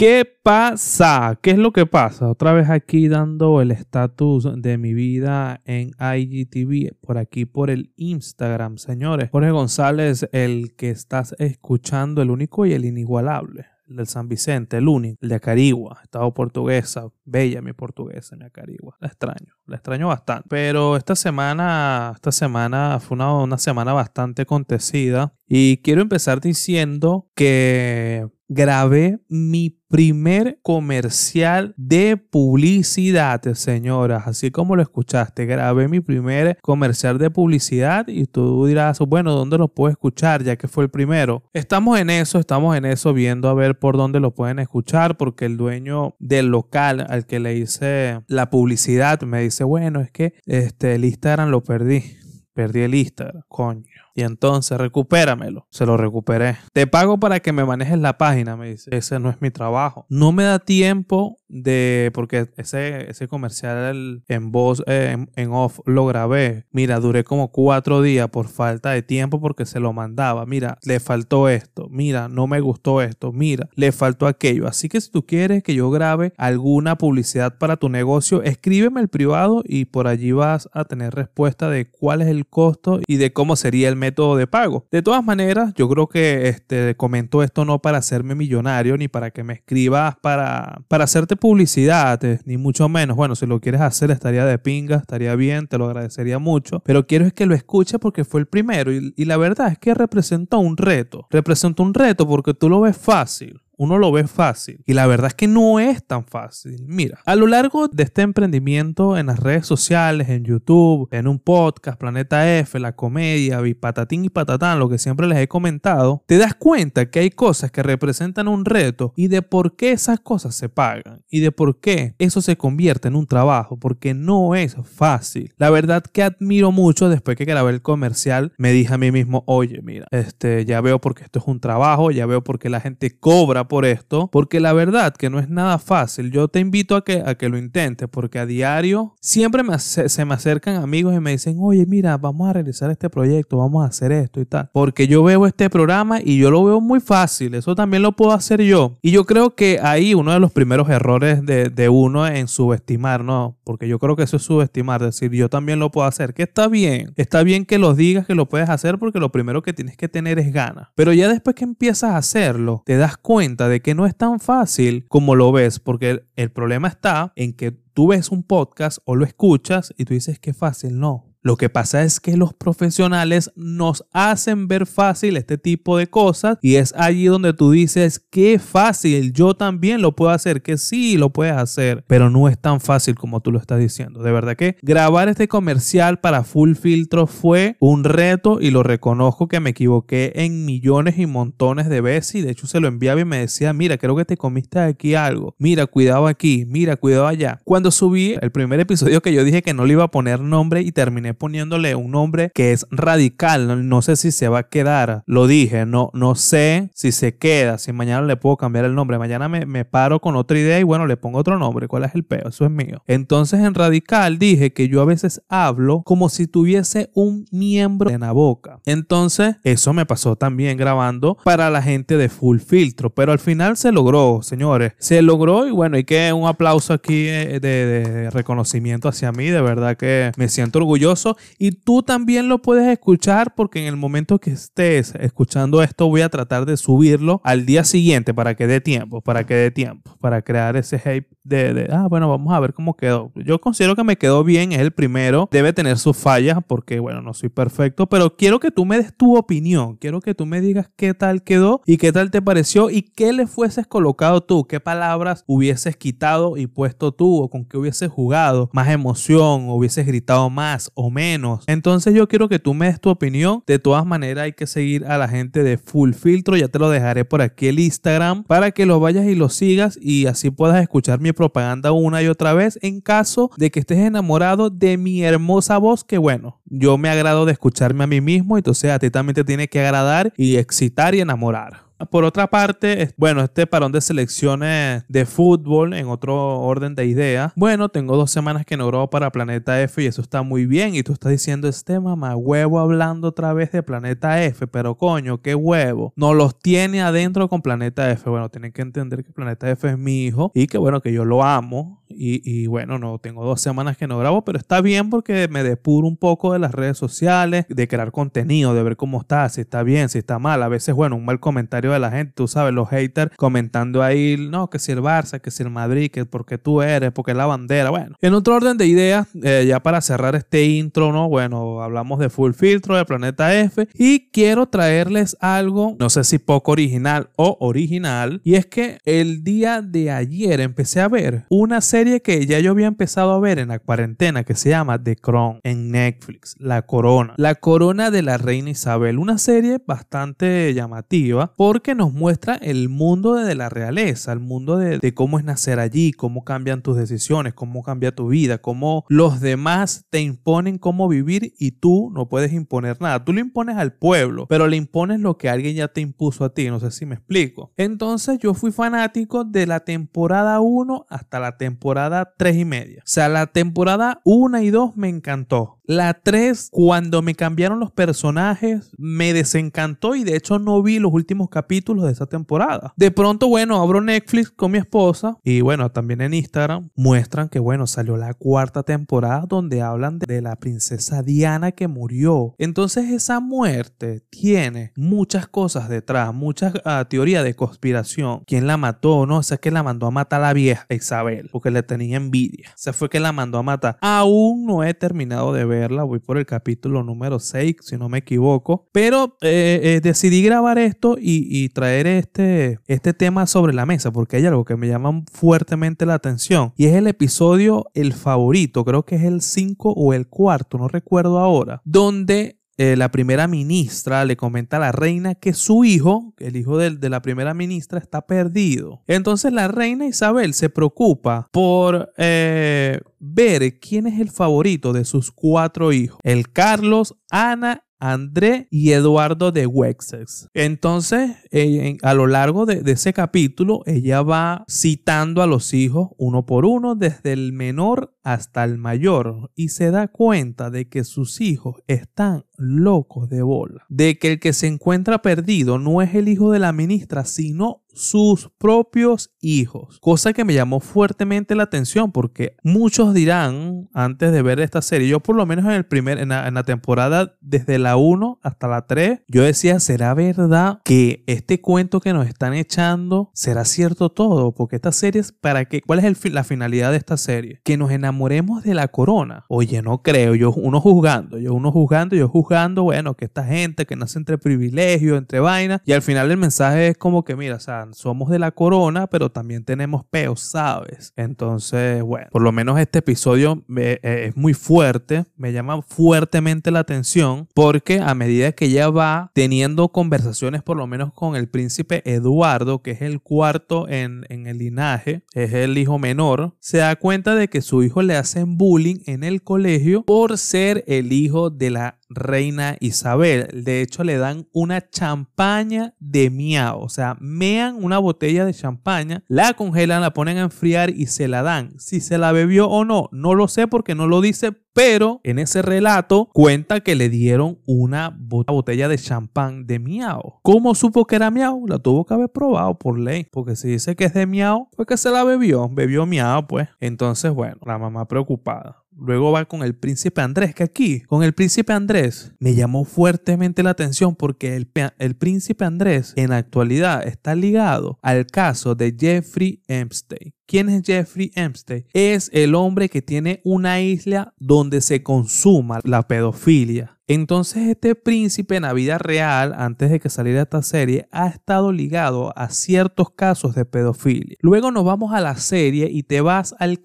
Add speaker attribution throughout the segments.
Speaker 1: ¿Qué pasa? ¿Qué es lo que pasa? Otra vez aquí dando el estatus de mi vida en IGTV, por aquí por el Instagram, señores. Jorge González, el que estás escuchando, el único y el inigualable el del San Vicente, el único, el de Acarigua, estado portuguesa, bella mi portuguesa, mi Acarigua. La extraño, la extraño bastante. Pero esta semana, esta semana fue una, una semana bastante acontecida y quiero empezar diciendo que grabé mi primer comercial de publicidad, señoras. Así como lo escuchaste, grabé mi primer comercial de publicidad y tú dirás, bueno, ¿dónde lo puedo escuchar? Ya que fue el primero. Estamos en eso, estamos en eso, viendo a ver por dónde lo pueden escuchar, porque el dueño del local al que le hice la publicidad me dice, bueno, es que este, el Instagram lo perdí. Perdí el Instagram, coño. Y entonces, recupéramelo. Se lo recuperé. Te pago para que me manejes la página, me dice. Ese no es mi trabajo. No me da tiempo de. Porque ese, ese comercial en voz, eh, en, off, lo grabé. Mira, duré como cuatro días por falta de tiempo porque se lo mandaba. Mira, le faltó esto. Mira, no me gustó esto. Mira, le faltó aquello. Así que si tú quieres que yo grabe alguna publicidad para tu negocio, escríbeme el privado y por allí vas a tener respuesta de cuál es el costo y de cómo sería el método de pago. De todas maneras, yo creo que este, comento esto no para hacerme millonario ni para que me escribas para, para hacerte publicidad, eh, ni mucho menos. Bueno, si lo quieres hacer estaría de pinga, estaría bien, te lo agradecería mucho. Pero quiero es que lo escuche porque fue el primero y, y la verdad es que representó un reto. Representó un reto porque tú lo ves fácil uno lo ve fácil y la verdad es que no es tan fácil. Mira, a lo largo de este emprendimiento en las redes sociales, en YouTube, en un podcast, Planeta F, la comedia, patatín y patatán, lo que siempre les he comentado, te das cuenta que hay cosas que representan un reto y de por qué esas cosas se pagan y de por qué eso se convierte en un trabajo, porque no es fácil. La verdad que admiro mucho después que grabé el comercial, me dije a mí mismo, oye, mira, este, ya veo porque esto es un trabajo, ya veo porque la gente cobra por esto, porque la verdad que no es nada fácil. Yo te invito a que, a que lo intentes, porque a diario siempre se me acercan amigos y me dicen, oye, mira, vamos a realizar este proyecto, vamos a hacer esto y tal. Porque yo veo este programa y yo lo veo muy fácil, eso también lo puedo hacer yo. Y yo creo que ahí uno de los primeros errores de, de uno en subestimar, ¿no? Porque yo creo que eso es subestimar, decir, yo también lo puedo hacer, que está bien, está bien que lo digas que lo puedes hacer porque lo primero que tienes que tener es ganas. Pero ya después que empiezas a hacerlo, te das cuenta de que no es tan fácil como lo ves, porque el, problema está en que tú ves un podcast o lo escuchas y tú dices que fácil, no. Lo que pasa es que los profesionales nos hacen ver fácil este tipo de cosas y es allí donde tú dices, qué fácil, yo también lo puedo hacer, que sí lo puedes hacer, pero no es tan fácil como tú lo estás diciendo. De verdad que grabar este comercial para Full Filtro fue un reto y lo reconozco que me equivoqué en millones y montones de veces y de hecho se lo enviaba y me decía, mira, creo que te comiste aquí algo, mira, cuidado aquí, mira, cuidado allá. Cuando subí el primer episodio que yo dije que no le iba a poner nombre y terminé poniéndole un nombre que es radical. No, sé si se va a quedar. Lo dije, no, no sé si se queda. Si mañana le puedo cambiar el nombre. Mañana me, me paro con otra idea y bueno, le pongo otro nombre. ¿Cuál es el peo? Eso es mío. Entonces en radical dije que yo a veces hablo como si tuviese un miembro en la boca. Entonces eso me pasó también grabando para la gente de Full Filtro. Pero al final se logró, señores. Se logró y bueno, hay que un aplauso aquí eh, de reconocimiento hacia mí. De verdad que me siento orgulloso y tú también lo puedes escuchar porque en el momento que estés escuchando esto voy a tratar de subirlo al día siguiente para que dé tiempo, para que dé tiempo, para crear ese hype de, ah, bueno, vamos a ver cómo quedó. Yo considero que me quedó bien, es el primero, debe tener sus fallas porque, bueno, no soy perfecto, pero quiero que tú me des tu opinión, quiero que tú me digas qué tal quedó y qué tal te pareció y qué le fueses colocado tú, qué palabras hubieses quitado y puesto tú o con qué hubieses jugado, más emoción, hubieses gritado más o menos. Entonces yo quiero que tú me des tu opinión. De todas maneras hay que seguir a la gente de Full Filtro. Ya te lo dejaré por aquí el Instagram para que lo vayas y lo sigas y así puedas escuchar mi propaganda una y otra vez en caso de que estés enamorado de mi hermosa voz que bueno, yo me agrado de escucharme a mí mismo, entonces a ti también te tiene que agradar y excitar y enamorar. Por otra parte, bueno, este parón de selecciones de fútbol en otro orden de ideas. Bueno, tengo dos semanas que no grabo para Planeta F y eso está muy bien. Y tú estás diciendo, este mamá huevo hablando otra vez de Planeta F, pero coño, qué huevo. No los tiene adentro con Planeta F. Bueno, tienen que entender que Planeta F es mi hijo y que bueno, que yo lo amo. Y, y bueno, no tengo dos semanas que no grabo, pero está bien porque me depuro un poco de las redes sociales, de crear contenido, de ver cómo está, si está bien, si está mal. A veces, bueno, un mal comentario de la gente, tú sabes, los haters comentando ahí, no, que si el Barça, que si el Madrid, que porque tú eres, porque la bandera. Bueno, en otro orden de ideas, eh, ya para cerrar este intro, ¿no? Bueno, hablamos de Full Filtro, de Planeta F, y quiero traerles algo, no sé si poco original o original, y es que el día de ayer empecé a ver una serie que ya yo había empezado a ver en la cuarentena que se llama The Crown en Netflix, La Corona. La Corona de la Reina Isabel, una serie bastante llamativa porque nos muestra el mundo de la realeza, el mundo de, de cómo es nacer allí, cómo cambian tus decisiones, cómo cambia tu vida, cómo los demás te imponen cómo vivir y tú no puedes imponer nada. Tú le impones al pueblo, pero le impones lo que alguien ya te impuso a ti. No sé si me explico. Entonces yo fui fanático de la temporada 1 hasta la temporada 3 y media. O sea, la temporada 1 y 2 me encantó. La 3, cuando me cambiaron los personajes, me desencantó y de hecho no vi los últimos capítulos de esa temporada. De pronto, bueno, abro Netflix con mi esposa y bueno, también en Instagram muestran que bueno, salió la cuarta temporada donde hablan de la princesa Diana que murió. Entonces esa muerte tiene muchas cosas detrás, muchas uh, teorías de conspiración. ¿Quién la mató? No, o sea, que la mandó a matar a la vieja Isabel porque le tenía envidia. O sea, fue que la mandó a matar. Aún no he terminado de ver voy por el capítulo número 6, si no me equivoco. Pero eh, eh, decidí grabar esto y, traer este, este tema sobre la mesa porque hay algo que me llama fuertemente la atención y es el episodio el favorito, creo que es el 5 o el cuarto, no recuerdo ahora, donde eh, la primera ministra le comenta a la reina que su hijo, el hijo de, la primera ministra, está perdido. Entonces la reina Isabel se preocupa por eh, ver quién es el favorito de sus cuatro hijos. El Carlos, Ana André y Eduardo de Wexex. Entonces, eh, a lo largo de, de, ese capítulo, ella va citando a los hijos uno por uno, desde el menor hasta el mayor, y se da cuenta de que sus hijos están locos de bola, de que el que se encuentra perdido no es el hijo de la ministra, sino sus propios hijos, cosa que me llamó fuertemente la atención porque muchos dirán antes de ver esta serie, yo por lo menos en el primer en la, temporada desde la 1 hasta la 3, yo decía, ¿será verdad que este cuento que nos están echando será cierto todo? Porque esta serie es para qué, ¿cuál es la finalidad de esta serie? Que nos enamoremos de la corona. Oye, no creo, yo uno juzgando, yo uno juzgando, yo juzgando, bueno, que esta gente que nace entre privilegios, entre vainas, y al final el mensaje es como que, mira, o sea, somos de la corona, pero también tenemos peos, ¿sabes? Entonces, bueno, por lo menos este episodio eh, es muy fuerte, me llama fuertemente la atención, porque a medida que ella va teniendo conversaciones, por lo menos con el príncipe Eduardo, que es el cuarto en, en el linaje, es el hijo menor, se da cuenta de que su hijo le hacen bullying en el colegio por ser el hijo de la reina Isabel. De hecho, le dan una champaña de miau. O sea, mean una botella de champaña, la congelan, la ponen a enfriar y se la dan. Si se la bebió o no, no lo sé porque no lo dice, pero en ese relato cuenta que le dieron una botella de champán de miau. ¿Cómo supo que era miau? La tuvo que haber probado por ley. Porque si dice que es de miau, fue que se la bebió. Bebió miau, pues. Entonces, bueno, la mamá preocupada. Luego va con el príncipe Andrés, que aquí, con el príncipe Andrés, me llamó fuertemente la atención porque el, príncipe Andrés en la actualidad está ligado al caso de Jeffrey Epstein. ¿Quién es Jeffrey Epstein? Es el hombre que tiene una isla donde se consuma la pedofilia. Entonces este príncipe en la vida real, antes de que saliera esta serie, ha estado ligado a ciertos casos de pedofilia. Luego nos vamos a la serie y te vas al,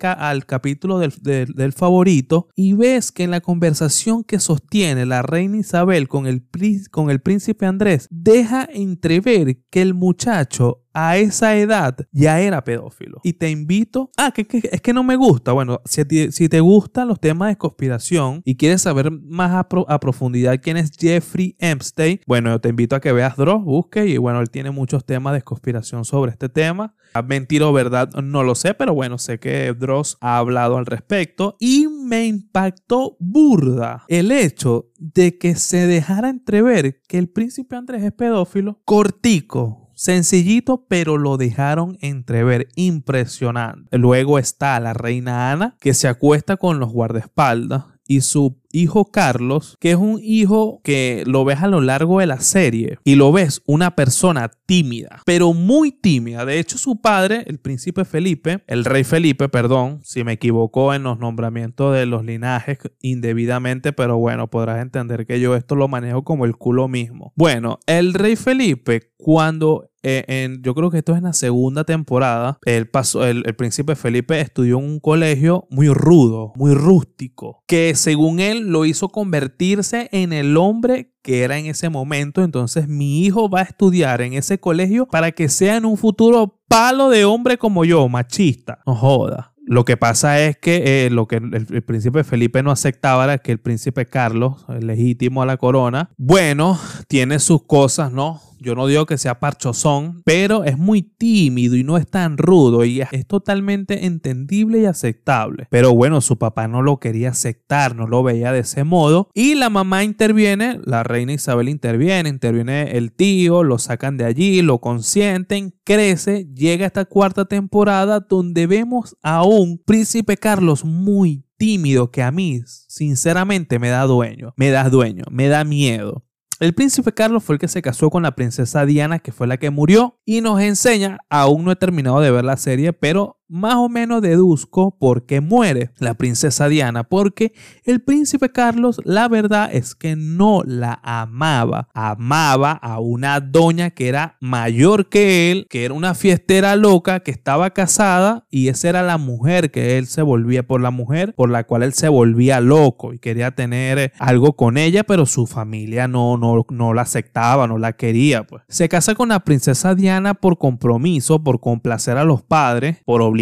Speaker 1: capítulo del, favorito y ves que en la conversación que sostiene la reina Isabel con el, con el príncipe Andrés, deja entrever que el muchacho a esa edad ya era pedófilo. Y te invito, ah, que, es que no me gusta. Bueno, si te, si te gustan los temas de conspiración y quieres saber más a, profundidad quién es Jeffrey Epstein, bueno, yo te invito a que veas Dross, busque y bueno, él tiene muchos temas de conspiración sobre este tema. Mentira o verdad, no lo sé, pero bueno, sé que Dross ha hablado al respecto y me impactó burda el hecho de que se dejara entrever que el príncipe Andrés es pedófilo cortico Sencillito, pero lo dejaron entrever. Impresionante. Luego está la reina Ana, que se acuesta con los guardaespaldas y su hijo Carlos, que es un hijo que lo ves a lo largo de la serie y lo ves una persona tímida, pero muy tímida. De hecho, su padre, el príncipe Felipe, el rey Felipe, perdón, si me equivoco en los nombramientos de los linajes indebidamente, pero bueno, podrás entender que yo esto lo manejo como el culo mismo. Bueno, el rey Felipe, cuando eh, en, yo creo que esto es en la segunda temporada, el, paso, el, el príncipe Felipe estudió en un colegio muy rudo, muy rústico, que según él lo hizo convertirse en el hombre que era en ese momento. Entonces mi hijo va a estudiar en ese colegio para que sea en un futuro palo de hombre como yo, machista. No joda. Lo que pasa es que eh, lo que el, príncipe Felipe no aceptaba era que el príncipe Carlos, el legítimo a la corona, bueno, tiene sus cosas, ¿no? Yo no digo que sea parchosón, pero es muy tímido y no es tan rudo y es totalmente entendible y aceptable. Pero bueno, su papá no lo quería aceptar, no lo veía de ese modo. Y la mamá interviene, la reina Isabel interviene, interviene el tío, lo sacan de allí, lo consienten, crece, llega esta cuarta temporada donde vemos a un príncipe Carlos muy tímido que a mí sinceramente me da dueño, me da dueño, me da miedo. El príncipe Carlos fue el que se casó con la princesa Diana, que fue la que murió, y nos enseña, aún no he terminado de ver la serie, pero más o menos deduzco por qué muere la princesa Diana, porque el príncipe Carlos la verdad es que no la amaba, amaba a una doña que era mayor que él, que era una fiestera loca, que estaba casada y esa era la mujer que él se volvía por la mujer por la cual él se volvía loco y quería tener algo con ella, pero su familia no, no, no la aceptaba, no la quería. Pues. Se casa con la princesa Diana por compromiso, por complacer a los padres, por obligación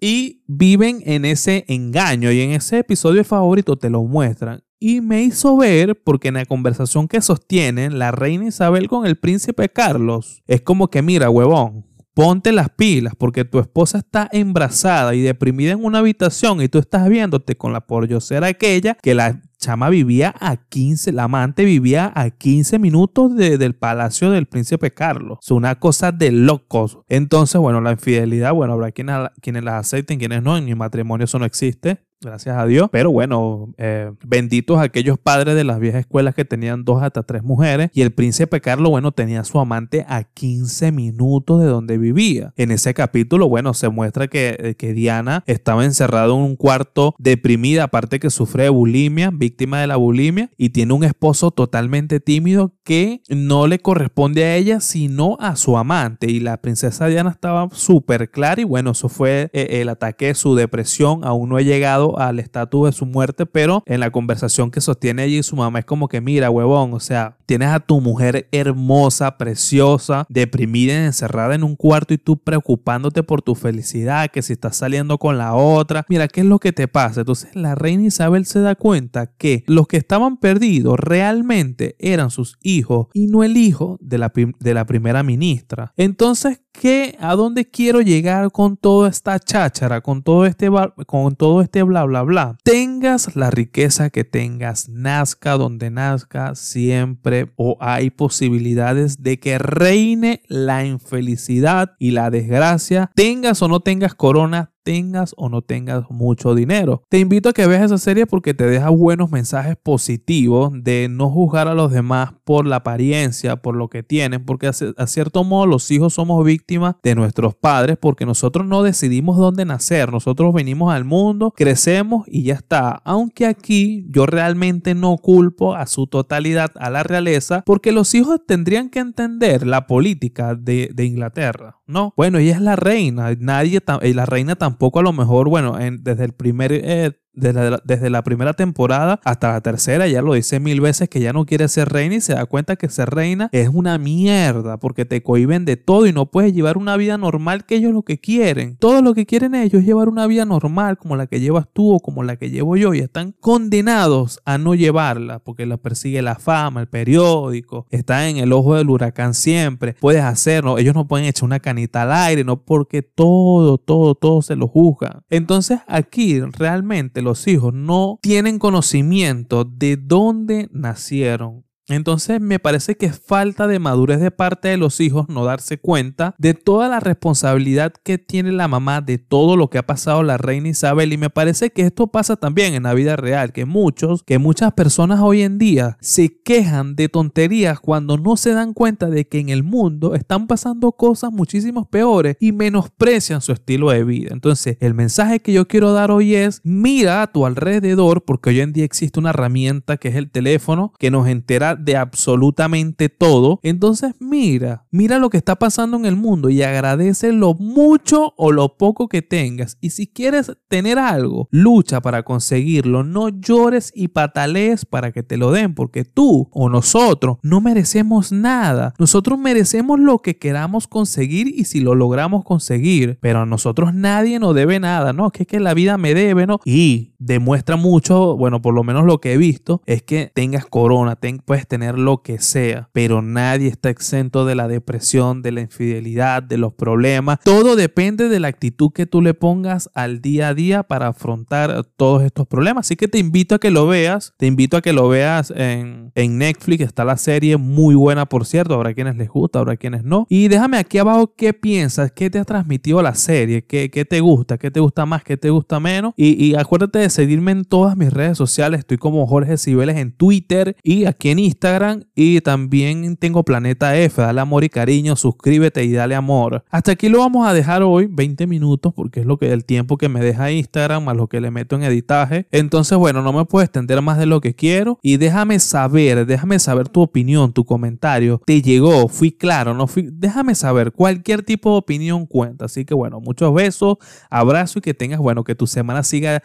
Speaker 1: y viven en ese engaño y en ese episodio favorito te lo muestran. Y me hizo ver, porque en la conversación que sostienen la reina Isabel con el príncipe Carlos, es como que mira, huevón, ponte las pilas porque tu esposa está embrazada y deprimida en una habitación y tú estás viéndote con la pordiosera aquella que la chama vivía a 15, la amante vivía a 15 minutos del palacio del príncipe Carlos. Es una cosa de locos. Entonces, bueno, la infidelidad, bueno, habrá quienes, quienes la acepten, quienes no. En mi matrimonio eso no existe gracias a Dios. Pero bueno, eh, benditos aquellos padres de las viejas escuelas que tenían dos hasta tres mujeres. Y el príncipe Carlos, bueno, tenía a su amante a 15 minutos de donde vivía. En ese capítulo, bueno, se muestra que, eh, que Diana estaba encerrada en un cuarto deprimida, aparte que sufre de bulimia, víctima de la bulimia, y tiene un esposo totalmente tímido que no le corresponde a ella, sino a su amante. Y la princesa Diana estaba súper clara y bueno, eso fue eh, el ataque de su depresión. Aún no he llegado al estatus de su muerte, pero en la conversación que sostiene allí su mamá es como que, mira, huevón, o sea, tienes a tu mujer hermosa, preciosa, deprimida, encerrada en un cuarto y tú preocupándote por tu felicidad, que si estás saliendo con la otra, mira, ¿qué es lo que te pasa? Entonces la reina Isabel se da cuenta que los que estaban perdidos realmente eran sus hijos y no el hijo de la, de la primera ministra. Entonces, ¿qué, ¿a dónde quiero llegar con toda esta cháchara, con todo este, con todo este bla, bla, bla? Tengas la riqueza que tengas, nazca donde nazca, siempre o hay posibilidades de que reine la infelicidad y la desgracia, tengas o no tengas corona, tengas o no tengas mucho dinero. Te invito a que veas esa serie porque te deja buenos mensajes positivos de no juzgar a los demás por la apariencia, por lo que tienen, porque a cierto modo los hijos somos víctimas de nuestros padres porque nosotros no decidimos dónde nacer, nosotros venimos al mundo, crecemos y ya está. Aunque aquí yo realmente no culpo a su totalidad a la realeza porque los hijos tendrían que entender la política de, Inglaterra, ¿no? Bueno, ella es la reina, nadie, y la reina tampoco poco a lo mejor, bueno, desde el primer eh, desde la, primera temporada hasta la tercera, ya lo dice mil veces que ya no quiere ser reina y se da cuenta que ser reina es una mierda porque te cohiben de todo y no puedes llevar una vida normal que ellos lo que quieren. Todo lo que quieren ellos es llevar una vida normal como la que llevas tú o como la que llevo yo y están condenados a no llevarla porque la persigue la fama, el periódico, está en el ojo del huracán siempre. Puedes hacerlo, ellos no pueden echar una canita al aire, no porque todo, todo, todo se lo juzgan. Entonces aquí realmente los hijos no tienen conocimiento de dónde nacieron, entonces me parece que es falta de madurez de parte de los hijos no darse cuenta de toda la responsabilidad que tiene la mamá de todo lo que ha pasado la reina Isabel y me parece que esto pasa también en la vida real, que muchos, que muchas personas hoy en día se quejan de tonterías cuando no se dan cuenta de que en el mundo están pasando cosas muchísimo peores y menosprecian su estilo de vida. Entonces el mensaje que yo quiero dar hoy es mira a tu alrededor porque hoy en día existe una herramienta que es el teléfono que nos entera de absolutamente todo. Entonces mira, mira lo que está pasando en el mundo y agradece lo mucho o lo poco que tengas. Y si quieres tener algo, lucha para conseguirlo. No llores y patalees para que te lo den, porque tú o nosotros no merecemos nada. Nosotros merecemos lo que queramos conseguir y si lo logramos conseguir, pero a nosotros nadie nos debe nada, ¿no? Que es que la vida me debe, ¿no? Y demuestra mucho, bueno, por lo menos lo que he visto, es que tengas corona, ten, puedes tener lo que sea, pero nadie está exento de la depresión, de la infidelidad, de los problemas. Todo depende de la actitud que tú le pongas al día a día para afrontar todos estos problemas. Así que te invito a que lo veas, te invito a que lo veas en, en Netflix, está la serie muy buena, por cierto, habrá quienes les gusta, habrá quienes no. Y déjame aquí abajo qué piensas, qué te ha transmitido la serie, qué, qué te gusta, qué te gusta más, qué te gusta menos. Y, y acuérdate de seguirme en todas mis redes sociales, estoy como Jorge Cibeles en Twitter y aquí en Instagram y también tengo Planeta F, dale amor y cariño, suscríbete y dale amor. Hasta aquí lo vamos a dejar hoy, 20 minutos, porque es lo que el tiempo que me deja Instagram más lo que le meto en editaje. Entonces, bueno, no me puedo extender más de lo que quiero y déjame saber, déjame saber tu opinión, tu comentario. ¿Te llegó? ¿Fui claro? ¿No fui? Déjame saber, cualquier tipo de opinión cuenta. Así que bueno, muchos besos, abrazo y que tengas, bueno, que tu semana siga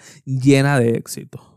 Speaker 1: llena de éxito.